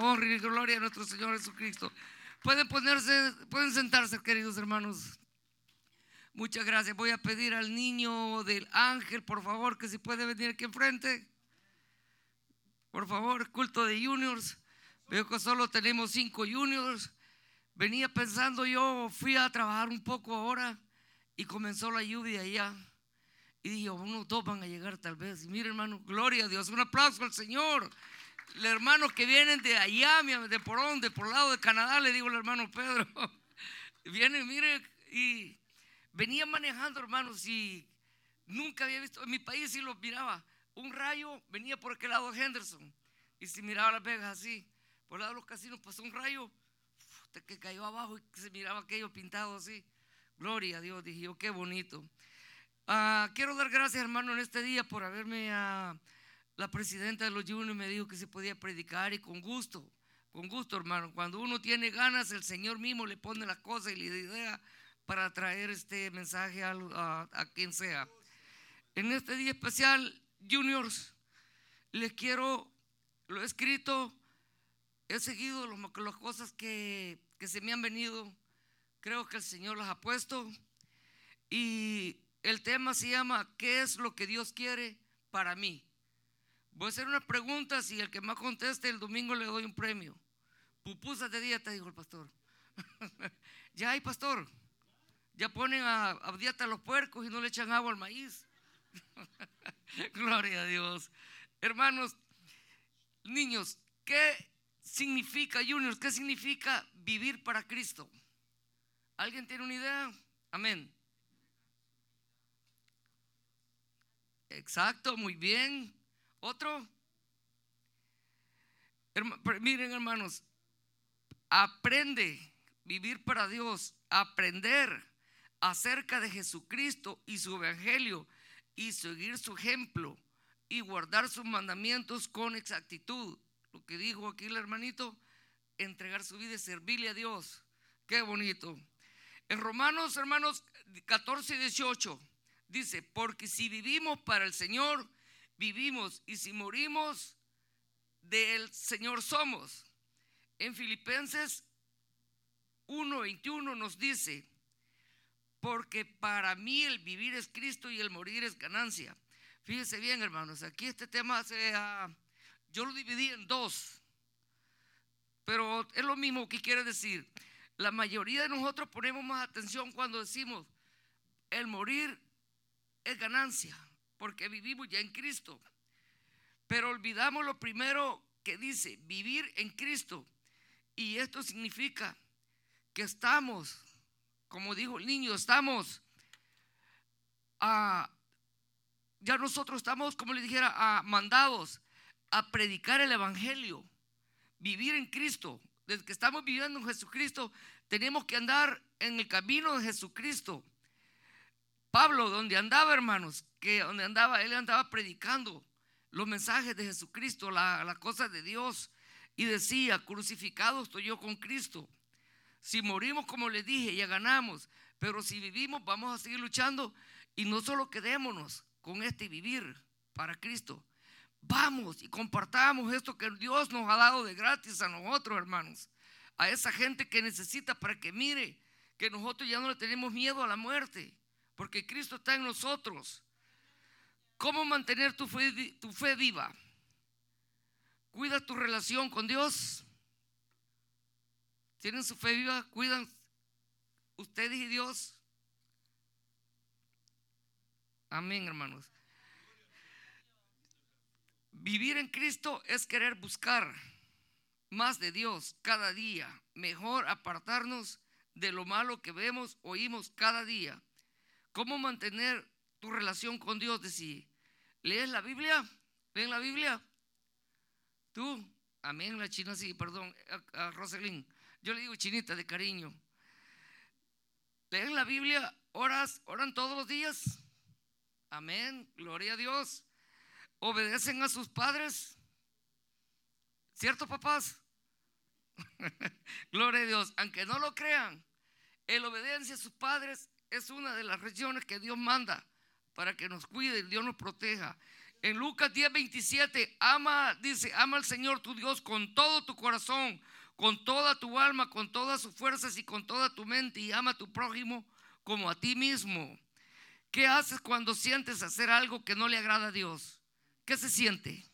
Honra y gloria a nuestro Señor Jesucristo. Pueden ponerse, pueden sentarse, queridos hermanos. Muchas gracias. Voy a pedir al niño del ángel, por favor, que si puede venir aquí enfrente. Por favor, culto de juniors. Veo que solo tenemos cinco juniors. Venía pensando yo, fui a trabajar un poco ahora y comenzó la lluvia allá. Y dije, unos dos van a llegar tal vez. Y mire, hermano, gloria a Dios. Un aplauso al Señor hermanos que vienen de allá, de por donde, por el lado de Canadá, le digo al hermano Pedro, vienen, mire, y venía manejando, hermanos, y nunca había visto, en mi país sí lo miraba, un rayo venía por aquel lado de Henderson, y si miraba las vegas así, por el lado de los casinos pasó un rayo que cayó abajo y se miraba aquello pintado así. Gloria a Dios, dije yo, qué bonito. Ah, quiero dar gracias, hermano, en este día por haberme... Uh, la presidenta de los Juniors me dijo que se podía predicar y con gusto, con gusto hermano. Cuando uno tiene ganas, el Señor mismo le pone la cosa y la idea para traer este mensaje a, quien sea. En este día especial, Juniors, les quiero, lo he escrito, he seguido las cosas que, que se me han venido, creo que el Señor las ha puesto. Y el tema se llama, ¿qué es lo que Dios quiere para mí? Voy a hacer una pregunta, si el que más conteste el domingo le doy un premio. Pupusas de dieta, dijo el pastor. ya hay, pastor. Ya ponen a, a, dieta los puercos y no le echan agua al maíz. Gloria a Dios. Hermanos, niños, ¿qué significa, juniors, qué significa vivir para Cristo? ¿Alguien tiene una idea? Amén. Exacto, muy bien. Otro. miren hermanos, aprende vivir para Dios, aprender acerca de Jesucristo y su evangelio y seguir su ejemplo y guardar sus mandamientos con exactitud. Lo que dijo aquí el hermanito, entregar su vida y servirle a Dios. Qué bonito. En Romanos, hermanos, 14 y 18 dice, porque si vivimos para el Señor, vivimos y si morimos, del Señor somos. En Filipenses 1:21 nos dice, porque para mí el vivir es Cristo y el morir es ganancia. Fíjense bien, hermanos, aquí este tema se, yo lo dividí en dos, pero es lo mismo que quiere decir. La mayoría de nosotros ponemos más atención cuando decimos, el morir es ganancia porque vivimos ya en Cristo. Pero olvidamos lo primero que dice, vivir en Cristo. Y esto significa que estamos, como dijo el niño, estamos a, ya nosotros estamos, como le dijera, a mandados a predicar el Evangelio, vivir en Cristo. Desde que estamos viviendo en Jesucristo, tenemos que andar en el camino de Jesucristo. Pablo, donde andaba, hermanos, que donde andaba, él andaba predicando los mensajes de Jesucristo, la, la cosa de Dios, y decía, crucificado estoy yo con Cristo. Si morimos, como le dije, ya ganamos, pero si vivimos, vamos a seguir luchando y no solo quedémonos con este vivir para Cristo. Vamos y compartamos esto que Dios nos ha dado de gratis a nosotros, hermanos. A esa gente que necesita para que mire que nosotros ya no le tenemos miedo a la muerte porque Cristo está en nosotros. ¿Cómo mantener tu fe, viva? Cuida tu relación con Dios. ¿Tienen su fe viva? ¿Cuidan ustedes y Dios? Amén, hermanos. Vivir en Cristo es querer buscar más de Dios cada día, mejor apartarnos de lo malo que vemos, oímos cada día ¿Cómo mantener tu relación con Dios? Decir, ¿lees la Biblia? ¿Leen la Biblia? ¿Tú? Amén, la china sí, perdón, a, Roselín. Yo le digo chinita de cariño. ¿Leen la Biblia? ¿Oras? ¿Oran todos los días? Amén, gloria a Dios. ¿Obedecen a sus padres? ¿Cierto, papás? gloria a Dios. Aunque no lo crean, el obediencia a sus padres es una de las regiones que Dios manda para que nos cuide y Dios nos proteja. En Lucas 10, 27, ama, dice, ama al Señor tu Dios con todo tu corazón, con toda tu alma, con todas sus fuerzas y con toda tu mente y ama a tu prójimo como a ti mismo. ¿Qué haces cuando sientes hacer algo que no le agrada a Dios? ¿Qué se siente?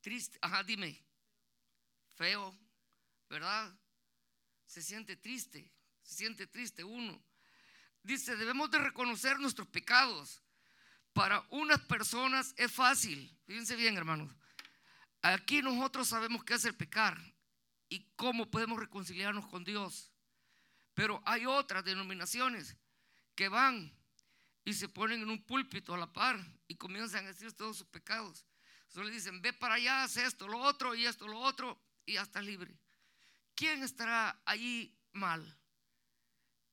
Triste. Ajá, dime. Feo, ¿verdad? Se siente triste, se siente triste uno. Dice, debemos de reconocer nuestros pecados. Para unas personas es fácil. Fíjense bien, hermanos. Aquí nosotros sabemos qué es el pecar y cómo podemos reconciliarnos con Dios. Pero hay otras denominaciones que van y se ponen en un púlpito a la par y comienzan a decir todos sus pecados. Solo le dicen, ve para allá, haz esto, lo otro y esto, lo otro y ya está libre. ¿Quién estará allí mal?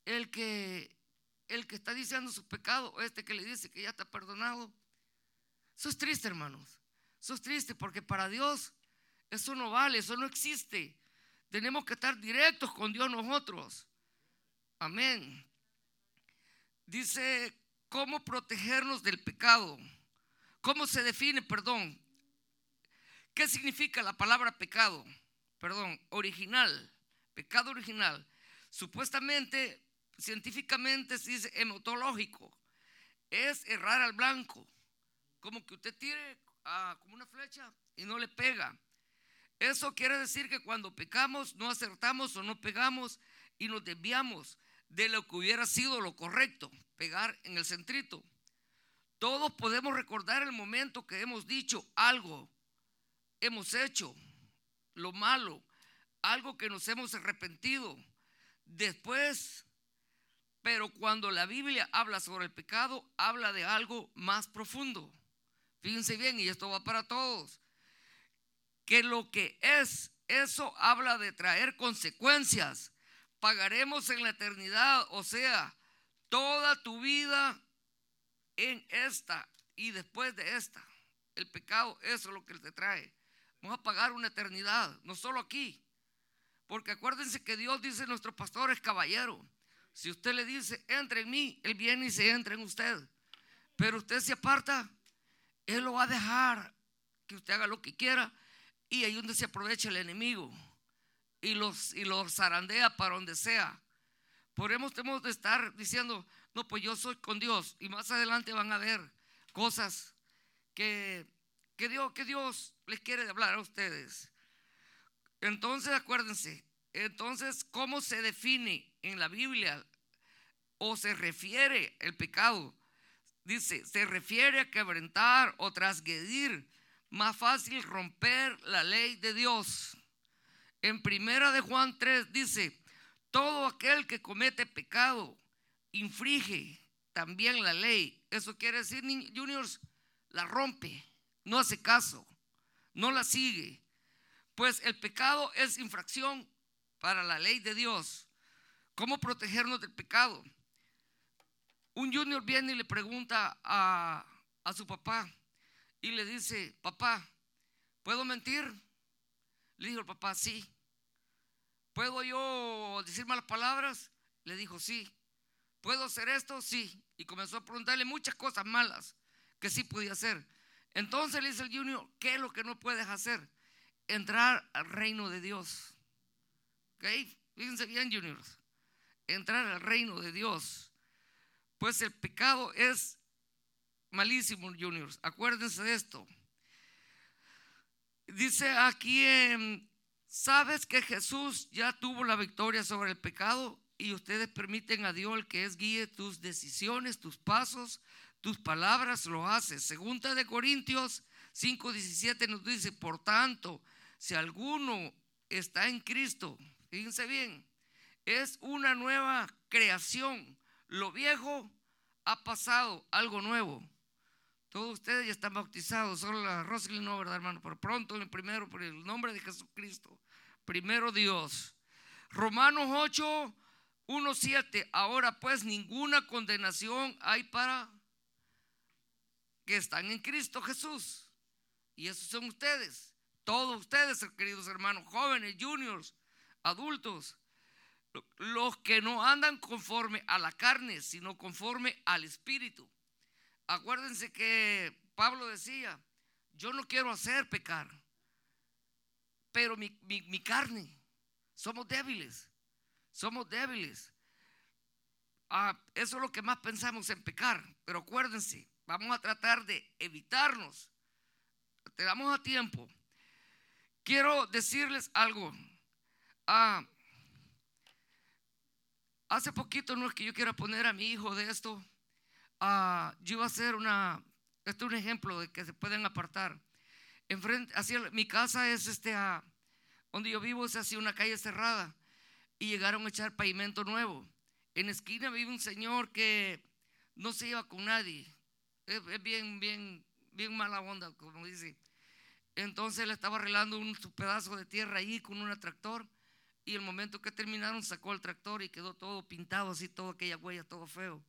El que el que está diciendo su pecado o este que le dice que ya está perdonado. Eso es triste, hermanos. Eso es triste porque para Dios eso no vale, eso no existe. Tenemos que estar directos con Dios nosotros. Amén. Dice, ¿cómo protegernos del pecado? ¿Cómo se define, perdón? ¿Qué significa la palabra pecado? Perdón, original, pecado original. Supuestamente, científicamente se dice hematológico. Es errar al blanco. Como que usted tire ah, como una flecha y no le pega. Eso quiere decir que cuando pecamos no acertamos o no pegamos y nos desviamos de lo que hubiera sido lo correcto, pegar en el centrito. Todos podemos recordar el momento que hemos dicho algo, hemos hecho lo malo, algo que nos hemos arrepentido. Después, pero cuando la Biblia habla sobre el pecado, habla de algo más profundo. Fíjense bien, y esto va para todos, que lo que es, eso habla de traer consecuencias pagaremos en la eternidad, o sea, toda tu vida en esta y después de esta. El pecado, eso es lo que te trae. Vamos a pagar una eternidad, no solo aquí. Porque acuérdense que Dios dice, nuestro pastor es caballero. Si usted le dice, entre en mí, Él viene y se entra en usted. Pero usted se aparta, Él lo va a dejar que usted haga lo que quiera y ahí donde se aprovecha el enemigo y los, y los zarandea para donde sea. Por eso tenemos de estar diciendo, no, pues yo soy con Dios. Y más adelante van a ver cosas que, que, Dios, que Dios les quiere hablar a ustedes. Entonces, acuérdense, entonces, ¿cómo se define en la Biblia o se refiere el pecado? Dice, se refiere a quebrantar o transgredir. Más fácil romper la ley de Dios. En primera de Juan 3 dice, todo aquel que comete pecado infringe también la ley. Eso quiere decir, juniors, la rompe, no hace caso, no la sigue. Pues el pecado es infracción para la ley de Dios. ¿Cómo protegernos del pecado? Un junior viene y le pregunta a, a su papá y le dice, papá, ¿puedo mentir? Le dijo el papá, sí. ¿Puedo yo decir malas palabras? Le dijo, sí. ¿Puedo hacer esto? Sí. Y comenzó a preguntarle muchas cosas malas que sí podía hacer. Entonces le dice el junior, ¿qué es lo que no puedes hacer? Entrar al reino de Dios. ¿Ok? Fíjense bien, juniors. Entrar al reino de Dios. Pues el pecado es malísimo, juniors. Acuérdense de esto. Dice aquí ¿sabes que Jesús ya tuvo la victoria sobre el pecado? Y ustedes permiten a Dios que es guíe tus decisiones, tus pasos, tus palabras, lo hace. Segunda de Corintios 5:17 nos dice, por tanto, si alguno está en Cristo, fíjense bien, es una nueva creación. Lo viejo ha pasado, algo nuevo. Todos ustedes ya están bautizados, solo la Rosalind no, ¿verdad, hermano? Por pronto, el primero, por el nombre de Jesucristo. Primero Dios. Romanos 8, 1, 7. Ahora pues ninguna condenación hay para que están en Cristo Jesús. Y esos son ustedes. Todos ustedes, queridos hermanos, jóvenes, juniors, adultos. Los que no andan conforme a la carne, sino conforme al Espíritu. Acuérdense que Pablo decía, yo no quiero hacer pecar, pero mi, mi carne, somos débiles, somos débiles. Ah, eso es lo que más pensamos en pecar, pero acuérdense, vamos a tratar de evitarnos. Te damos a tiempo. Quiero decirles algo. Ah, hace poquito no es que yo quiera poner a mi hijo de esto. Ah, yo iba a hacer una, este es un ejemplo de que se pueden apartar. Enfrente, así, mi casa es este, donde yo vivo es así una calle cerrada y llegaron a echar pavimento nuevo. En esquina vive un señor que no se lleva con nadie. Es, bien, bien, bien mala onda, como dice. Entonces le estaba arreglando un pedazo de tierra ahí con un tractor. Y el momento que terminaron sacó el tractor y quedó todo pintado así, toda aquella huella, todo feo.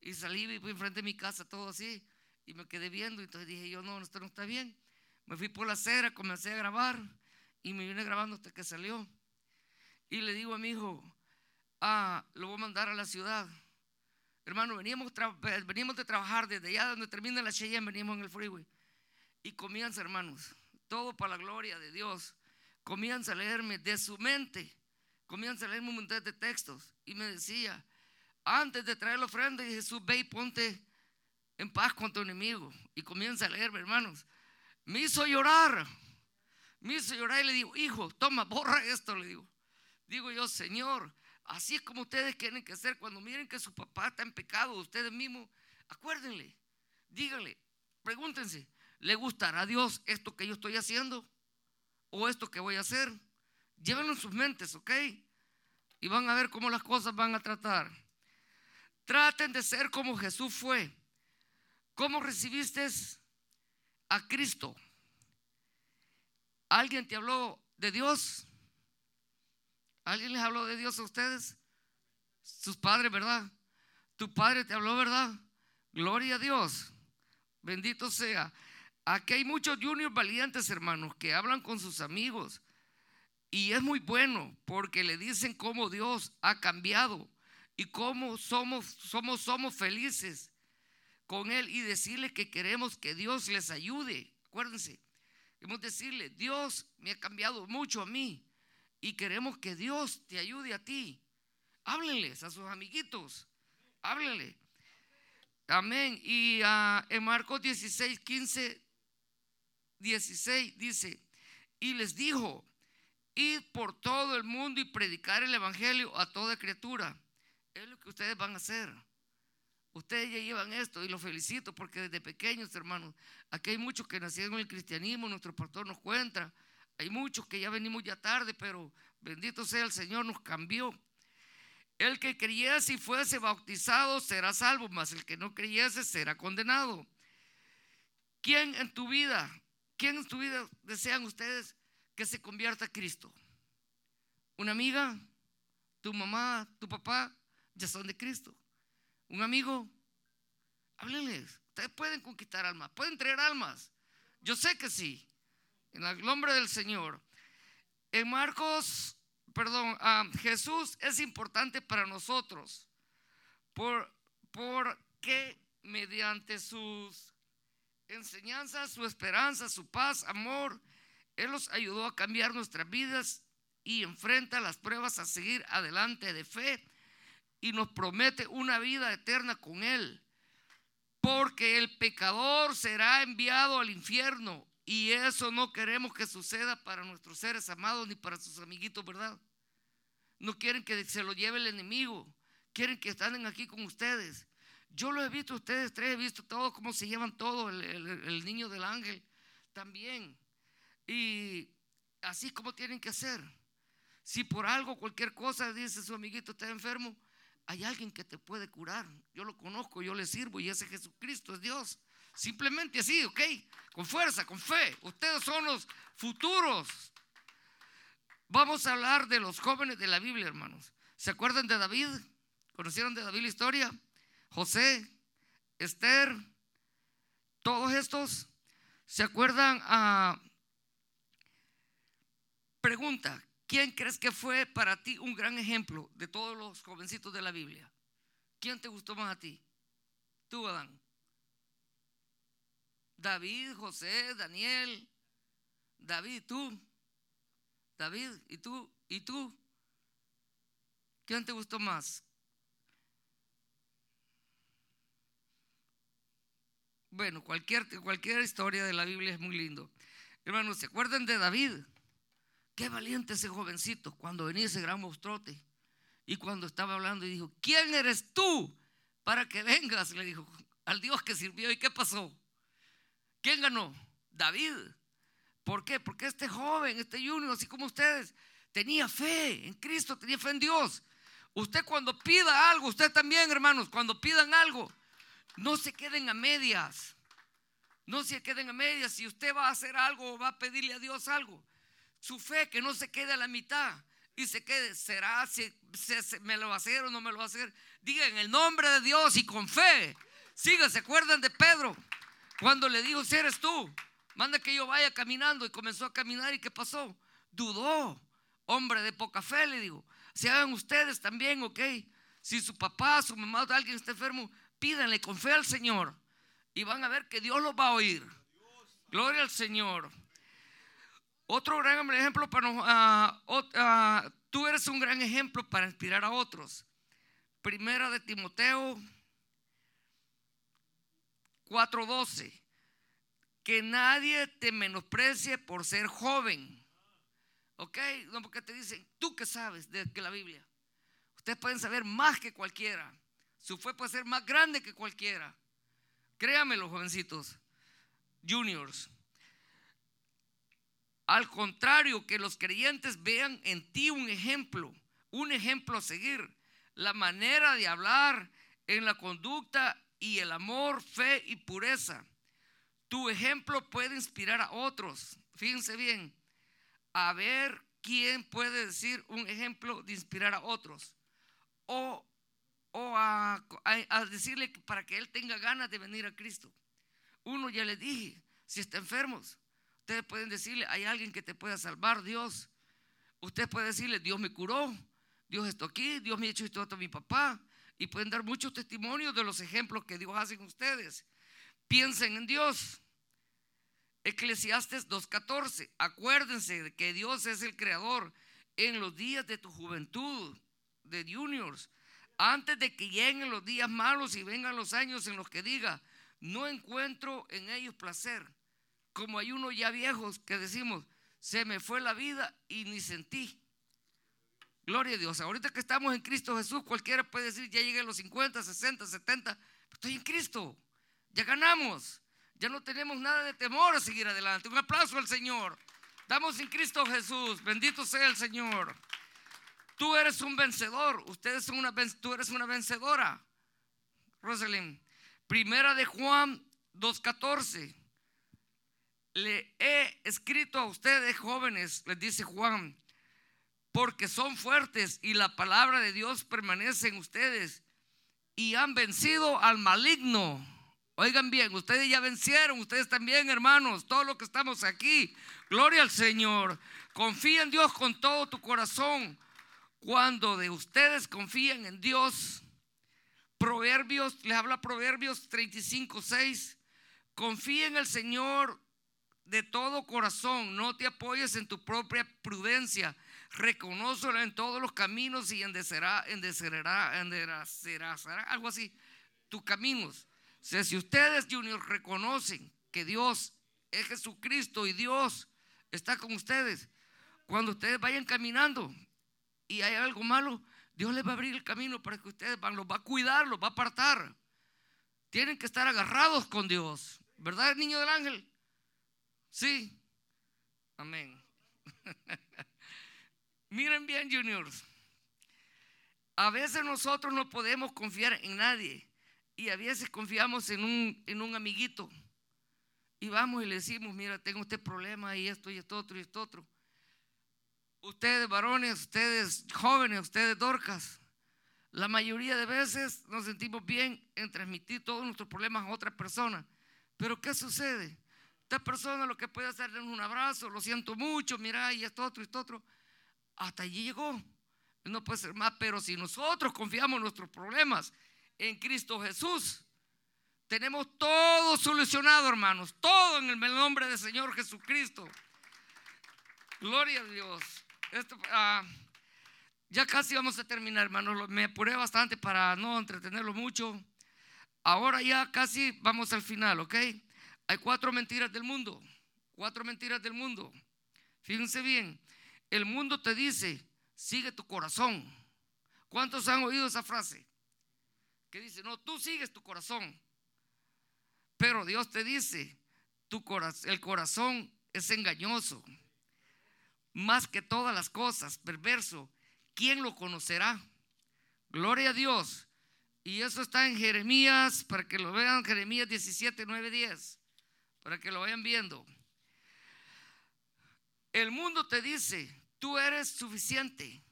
Y salí y fui enfrente de mi casa, todo así. Y me quedé viendo. Entonces dije yo, no, esto no está bien. Me fui por la acera, comencé a grabar. Y me vine grabando hasta que salió. Y le digo a mi hijo, ah, lo voy a mandar a la ciudad. Hermano, veníamos, veníamos de trabajar desde allá donde termina la Cheyenne, veníamos en el freeway. Y comienza, hermanos, todo para la gloria de Dios. Comienza a leerme de su mente. Comienza a leerme un montón de textos. Y me decía, antes de traer la ofrenda, Jesús, ve y ponte en paz con tu enemigo. Y comienza a leerme, hermanos. Me hizo llorar. Me hizo llorar y le digo, hijo, toma, borra esto, le digo. Digo yo, Señor, Así es como ustedes tienen que hacer cuando miren que su papá está en pecado, ustedes mismos, acuérdenle, díganle, pregúntense, ¿le gustará a Dios esto que yo estoy haciendo? ¿O esto que voy a hacer? Llévenlo en sus mentes, ¿ok? Y van a ver cómo las cosas van a tratar. Traten de ser como Jesús fue. ¿Cómo recibiste a Cristo? ¿Alguien te habló de Dios? ¿Alguien les habló de Dios a ustedes? Sus padres, ¿verdad? Tu padre te habló, ¿verdad? Gloria a Dios. Bendito sea. Aquí hay muchos juniors valientes, hermanos, que hablan con sus amigos. Y es muy bueno porque le dicen cómo Dios ha cambiado y cómo somos, somos, somos felices con Él y decirle que queremos que Dios les ayude. Acuérdense, queremos decirle, Dios me ha cambiado mucho a mí y queremos que Dios te ayude a ti. Háblenles a sus amiguitos. Háblenle. Amén. Y ah, en Marcos 16, 15, 16 dice, y les dijo, id por todo el mundo y predicar el Evangelio a toda criatura. Es lo que ustedes van a hacer. Ustedes ya llevan esto y los felicito porque desde pequeños, hermanos, aquí hay muchos que nacieron en el cristianismo, nuestro pastor nos cuenta hay muchos que ya venimos ya tarde, pero bendito sea el Señor, nos cambió. El que creyese y fuese bautizado será salvo, mas el que no creyese será condenado. ¿Quién en tu vida, quién en tu vida desean ustedes que se convierta a Cristo? ¿Una amiga? ¿Tu mamá? ¿Tu papá? Ya son de Cristo. ¿Un amigo? Háblenles. Ustedes pueden conquistar almas, pueden traer almas. Yo sé que sí en el nombre del Señor. En Marcos, perdón, Jesús es importante para nosotros por, porque mediante sus enseñanzas, su esperanza, su paz, amor, Él nos ayudó a cambiar nuestras vidas y enfrenta las pruebas a seguir adelante de fe y nos promete una vida eterna con Él. Porque el pecador será enviado al infierno y eso no queremos que suceda para nuestros seres amados ni para sus amiguitos, ¿verdad? No quieren que se lo lleve el enemigo. Quieren que estén aquí con ustedes. Yo lo he visto, ustedes tres, he visto todo, cómo se llevan todo, el, niño del ángel también. Y así como tienen que hacer. Si por algo, cualquier cosa, dice su amiguito, está enfermo, hay alguien que te puede curar. Yo lo conozco, yo le sirvo y ese Jesucristo es Dios. Simplemente así, ¿ok? Con fuerza, con fe. Ustedes son los futuros. Vamos a hablar de los jóvenes de la Biblia, hermanos. ¿Se acuerdan de David? ¿Conocieron de David la historia? José, Esther, todos estos. ¿Se acuerdan? a pregunta, ¿quién crees que fue para ti un gran ejemplo de todos los jovencitos de la Biblia? ¿Quién te gustó más a ti? Tú, Adán. David, José, Daniel, David, tú, David, y tú, y tú. ¿Quién te gustó más? Bueno, cualquier, cualquier historia de la Biblia es muy lindo. Hermanos, ¿se acuerdan de David? Qué valiente ese jovencito cuando venía ese gran monstruote. Y cuando estaba hablando y dijo, ¿quién eres tú para que vengas? Le dijo al Dios que sirvió. ¿Y qué pasó? ¿Quién ganó? David. ¿Por qué? Porque este joven, este junior, así como ustedes, tenía fe en Cristo, tenía fe en Dios. Usted cuando pida algo, usted también, hermanos, cuando pidan algo, no se queden a medias. No se queden a medias. Si usted va a hacer algo o va a pedirle a Dios algo, su fe que no se quede a la mitad y se quede, será si, me lo va a hacer o no me lo va a hacer. Diga en el nombre de Dios y con fe. Siga, ¿se acuerdan de Pedro? Cuando le dijo, si eres tú, manda que yo vaya caminando y comenzó a caminar y ¿qué pasó? Dudó, hombre de poca fe, le digo. Se hagan ustedes también, ¿ok? Si su papá, su mamá alguien está enfermo, pídanle con fe al Señor y van a ver que Dios los va a oír. Gloria al Señor. Otro gran ejemplo para uh, tú eres un gran ejemplo para inspirar a otros. Primera de Timoteo 4:12. Que nadie te menosprecie por ser joven. ¿Ok? No porque te dicen, tú que sabes de que la Biblia. Ustedes pueden saber más que cualquiera. Su fe puede ser más grande que cualquiera. Créanmelo, jovencitos, juniors. Al contrario, que los creyentes vean en ti un ejemplo, un ejemplo a seguir. La manera de hablar, en la conducta y el amor, fe y pureza. Tu ejemplo puede inspirar a otros. Fíjense bien, a ver quién puede decir un ejemplo de inspirar a otros. O o a, decirle para que él tenga ganas de venir a Cristo. Uno ya le dije, si está enfermo, ustedes pueden decirle, hay alguien que te pueda salvar, Dios. Usted puede decirle, Dios me curó, Dios está aquí, Dios me ha hecho esto a mi papá. Y pueden dar muchos testimonios de los ejemplos que Dios hace en ustedes. Piensen en Dios. Eclesiastes 2.14. Acuérdense de que Dios es el creador en los días de tu juventud, de juniors antes de que lleguen los días malos y vengan los años en los que diga, no encuentro en ellos placer. Como hay unos ya viejos que decimos, se me fue la vida y ni sentí. Gloria a Dios. Ahorita que estamos en Cristo Jesús, cualquiera puede decir, ya llegué a los 50, 60, 70, estoy en Cristo. Ya ganamos. Ya no tenemos nada de temor a seguir adelante. Un aplauso al Señor. Damos en Cristo Jesús. Bendito sea el Señor. Tú eres un vencedor. Ustedes son una, tú eres una vencedora. Rosalind. Primera de Juan 2.14. Le he escrito a ustedes jóvenes, les dice Juan, porque son fuertes y la palabra de Dios permanece en ustedes y han vencido al maligno. Oigan bien, ustedes ya vencieron, ustedes también, hermanos, todos los que estamos aquí. Gloria al Señor. Confía en Dios con todo tu corazón cuando de ustedes confían en Dios, Proverbios, les habla Proverbios 35, 6, confía en el Señor de todo corazón, no te apoyes en tu propia prudencia, reconócelo en todos los caminos y endecerá, endecerá, endecerá, algo así, tus caminos. O sea, si ustedes, Junior, reconocen que Dios es Jesucristo y Dios está con ustedes, cuando ustedes vayan caminando, y hay algo malo, Dios les va a abrir el camino para que ustedes van, los va a cuidar, los va a apartar. Tienen que estar agarrados con Dios. ¿Verdad, niño del ángel? Sí. Amén. Miren bien, juniors. A veces nosotros no podemos confiar en nadie. Y a veces confiamos en un, en un amiguito. Y vamos y le decimos, mira, tengo este problema y esto y esto otro y esto otro ustedes varones, ustedes jóvenes, ustedes dorcas, la mayoría de veces nos sentimos bien en transmitir todos nuestros problemas a otra persona. Pero ¿qué sucede? Esta persona lo que puede hacer es un abrazo, lo siento mucho, mira, y esto otro, y esto otro. Hasta allí llegó. No puede ser más, pero si nosotros confiamos nuestros problemas en Cristo Jesús, Tenemos todo solucionado, hermanos. Todo en el nombre del Señor Jesucristo. Gloria a Dios. Ah, ya casi vamos a terminar, hermanos. Me apuré bastante para no entretenerlo mucho. Ahora ya casi vamos al final, ¿ok? Hay cuatro mentiras del mundo. Cuatro mentiras del mundo. Fíjense bien. El mundo te dice, sigue tu corazón. ¿Cuántos han oído esa frase? Que dice, no, tú sigues tu corazón. Pero Dios te dice, tu el corazón es engañoso. Más que todas las cosas, perverso. ¿Quién lo conocerá? Gloria a Dios. Y eso está en Jeremías, para que lo vean, Jeremías 17, 9, 10, para que lo vayan viendo. El mundo te dice, tú eres suficiente,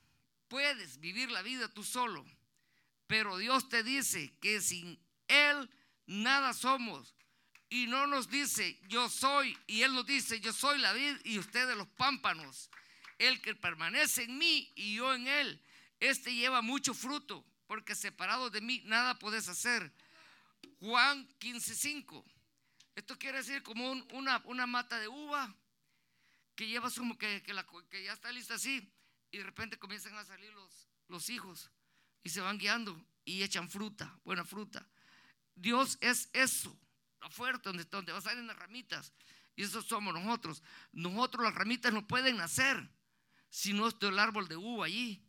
puedes vivir la vida tú solo, pero Dios te dice que sin Él nada somos. Y no nos dice, yo soy, y Él nos dice, yo soy la vid y ustedes los pámpanos. El que permanece en mí y yo en Él, este lleva mucho fruto porque separado de mí nada puedes hacer. Juan 15:5. Esto quiere decir como una, una, mata de uva que llevas como que, que, ya está lista así y de repente comienzan a salir los, los hijos y se van guiando y echan fruta, buena fruta. Dios es eso, la fuerte donde, donde va a salir las ramitas. Y eso somos nosotros. Nosotros las ramitas no pueden nacer si no está el árbol de uva allí.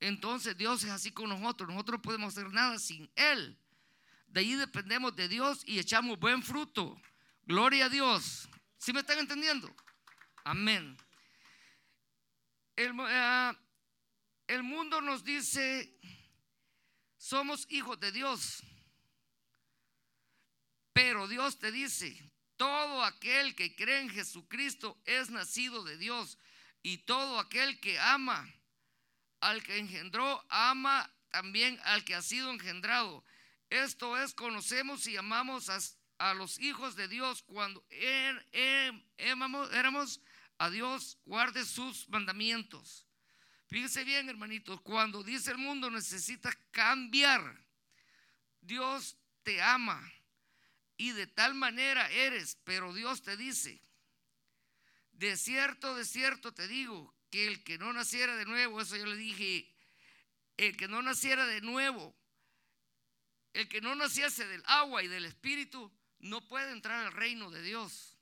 Entonces Dios es así con nosotros. Nosotros no podemos hacer nada sin Él. De ahí dependemos de Dios y echamos buen fruto. Gloria a Dios. ¿Sí me están entendiendo? Amén. El, eh, el mundo nos dice, somos hijos de Dios. Pero Dios te dice, todo aquel que cree en Jesucristo es nacido de Dios. Y todo aquel que ama al que engendró, ama también al que ha sido engendrado. Esto es, conocemos y amamos a, los hijos de Dios cuando er, er, éramos a Dios, guarde sus mandamientos. Fíjense bien, hermanitos, cuando dice el mundo necesita cambiar, Dios te ama y de tal manera eres, pero Dios te dice, de cierto, de cierto te digo, que el que no naciera de nuevo, eso yo le dije, el que no naciera de nuevo, el que no naciese del agua y del espíritu, no puede entrar al reino de Dios.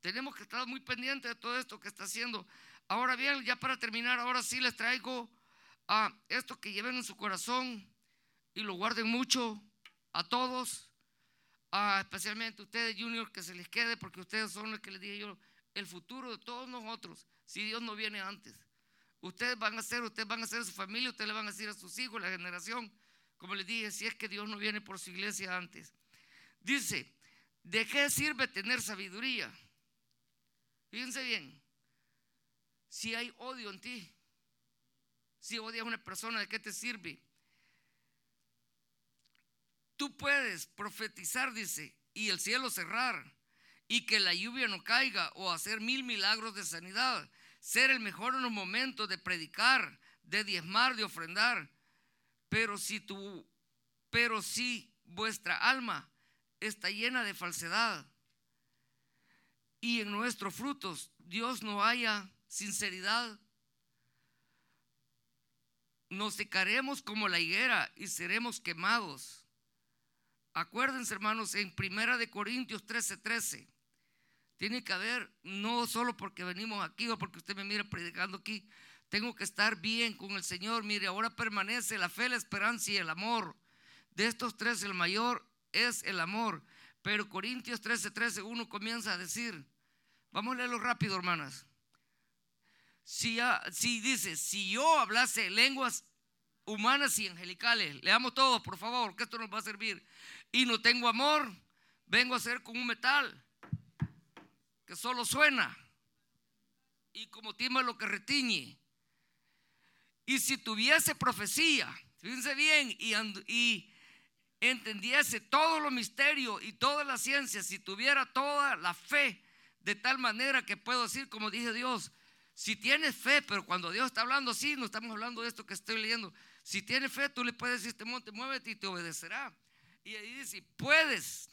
Tenemos que estar muy pendientes de todo esto que está haciendo. Ahora bien, ya para terminar, ahora sí les traigo a esto que lleven en su corazón y lo guarden mucho a todos, especialmente a ustedes, Junior, que se les quede, porque ustedes son los que les dije yo, el futuro de todos nosotros si Dios no viene antes. Ustedes van a ser, ustedes van a ser su familia, ustedes le van a decir a sus hijos, la generación, como les dije, si es que Dios no viene por su iglesia antes. Dice, ¿de qué sirve tener sabiduría? Fíjense bien, si hay odio en ti, si odias a una persona, ¿de qué te sirve? Tú puedes profetizar, dice, y el cielo cerrar y que la lluvia no caiga o hacer mil milagros de sanidad, ser el mejor en los momentos de predicar, de diezmar, de ofrendar. Pero si tú, pero si vuestra alma está llena de falsedad y en nuestros frutos Dios no haya sinceridad, nos secaremos como la higuera y seremos quemados. Acuérdense, hermanos, en Primera de Corintios 13:13. 13, tiene que haber, no solo porque venimos aquí o porque usted me mira predicando aquí, tengo que estar bien con el Señor. Mire, ahora permanece la fe, la esperanza y el amor. De estos tres, el mayor es el amor. Pero Corintios 13, 13, uno comienza a decir, vamos a leerlo rápido, hermanas. Si, si dice, si yo hablase lenguas humanas y angelicales, leamos todos, por favor, que esto nos va a servir. Y no tengo amor, vengo a ser como un metal que solo suena y como lo que retiñe. Y si tuviese profecía, fíjense bien, y, entendiese todo lo misterio y toda la ciencia, si tuviera toda la fe, de tal manera que puedo decir, como dije Dios, si tienes fe, pero cuando Dios está hablando así, no estamos hablando de esto que estoy leyendo. Si tienes fe, tú le puedes decir, este monte, muévete y te obedecerá. Y ahí dice, puedes.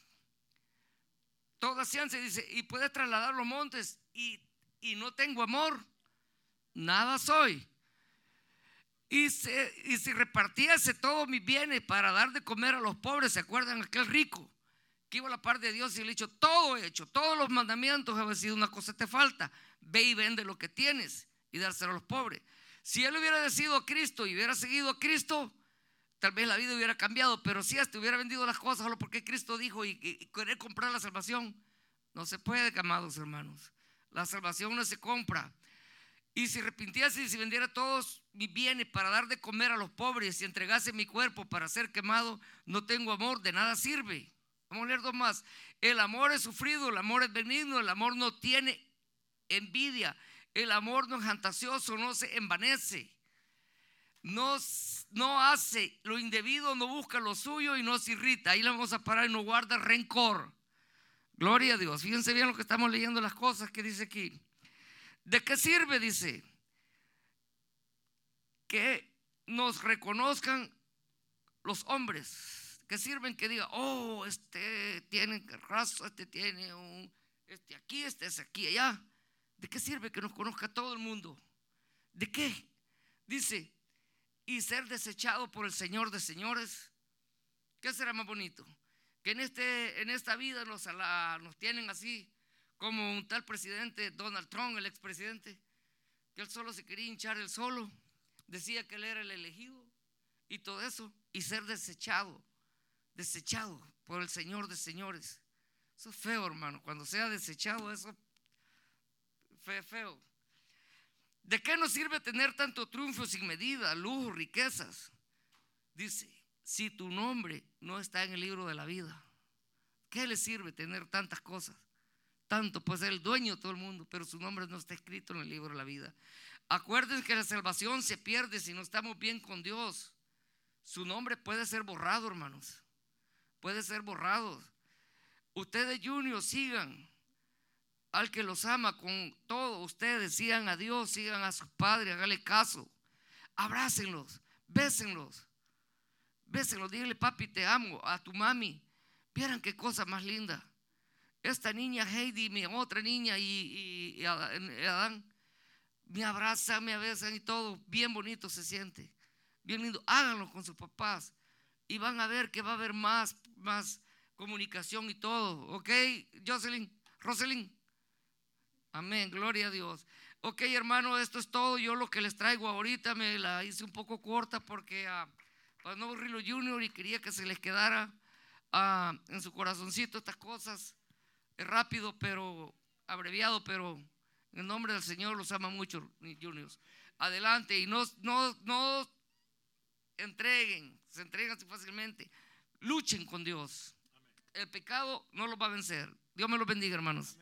Toda ciencia dice, y puedes trasladar los montes y, y no tengo amor, nada soy. Y, se, y si repartiese todos mis bienes para dar de comer a los pobres, ¿se acuerdan aquel rico? Que iba la par de Dios y le dicho, todo hecho, todos los mandamientos, ha sido una cosa te falta, ve y vende lo que tienes y dárselo a los pobres. Si él hubiera decidido a Cristo y hubiera seguido a Cristo, tal vez la vida hubiera cambiado, pero si este hubiera vendido las cosas solo porque Cristo dijo y, y querer comprar la salvación, no se puede, amados hermanos. La salvación no se compra. Y si arrepintiese y si vendiera todos mis bienes para dar de comer a los pobres y entregase mi cuerpo para ser quemado, no tengo amor, de nada sirve. Vamos a leer dos más. El amor es sufrido, el amor es benigno, el amor no tiene envidia, el amor no es fantasioso, no se envanece, no, no hace lo indebido, no busca lo suyo y no se irrita. Ahí le vamos a parar y no guarda rencor. Gloria a Dios. Fíjense bien lo que estamos leyendo, las cosas que dice aquí. ¿De qué sirve? Dice, que nos reconozcan los hombres, que sirven que diga, oh, este tiene raza, este tiene un, este aquí, este es aquí, allá. ¿De qué sirve que nos conozca todo el mundo? ¿De qué? Dice, y ser desechado por el Señor de señores. ¿Qué será más bonito? Que en, este, en esta vida nos, nos tienen así, como un tal presidente, Donald Trump, el expresidente, que él solo se quería hinchar el solo, decía que él era el elegido y todo eso, y ser desechado, desechado por el Señor de señores. Eso es feo, hermano, cuando sea desechado, eso es feo. ¿De qué nos sirve tener tanto triunfo sin medida, lujo, riquezas? Dice, si tu nombre no está en el libro de la vida, ¿qué le sirve tener tantas cosas? tanto, pues el dueño de todo el mundo, pero su nombre no está escrito en el libro de la vida. Acuérdense que la salvación se pierde si no estamos bien con Dios. Su nombre puede ser borrado, hermanos. Puede ser borrado. Ustedes, juniors, sigan al que los ama con todo. Ustedes sigan a Dios, sigan a sus padres, háganle caso. Abrácenlos, bésenlos. Bésenlos, díganle, papi, te amo. A tu mami. Vieran qué cosa más linda esta niña Heidi, mi otra niña y, Adán, me abrazan, me besan y todo, bien bonito se siente, bien lindo. Háganlo con sus papás y van a ver que va a haber más, más comunicación y todo. ¿Ok, Jocelyn? Roselyn. Amén, gloria a Dios. Ok, hermano, esto es todo. Yo lo que les traigo ahorita me la hice un poco corta porque uh, para no aburrirlo Junior y quería que se les quedara ah, en su corazoncito estas cosas rápido, pero abreviado, pero en el nombre del Señor los ama mucho, juniors. Adelante y no, no, no entreguen, se entregan fácilmente. Luchen con Dios. El pecado no los va a vencer. Dios me los bendiga, hermanos.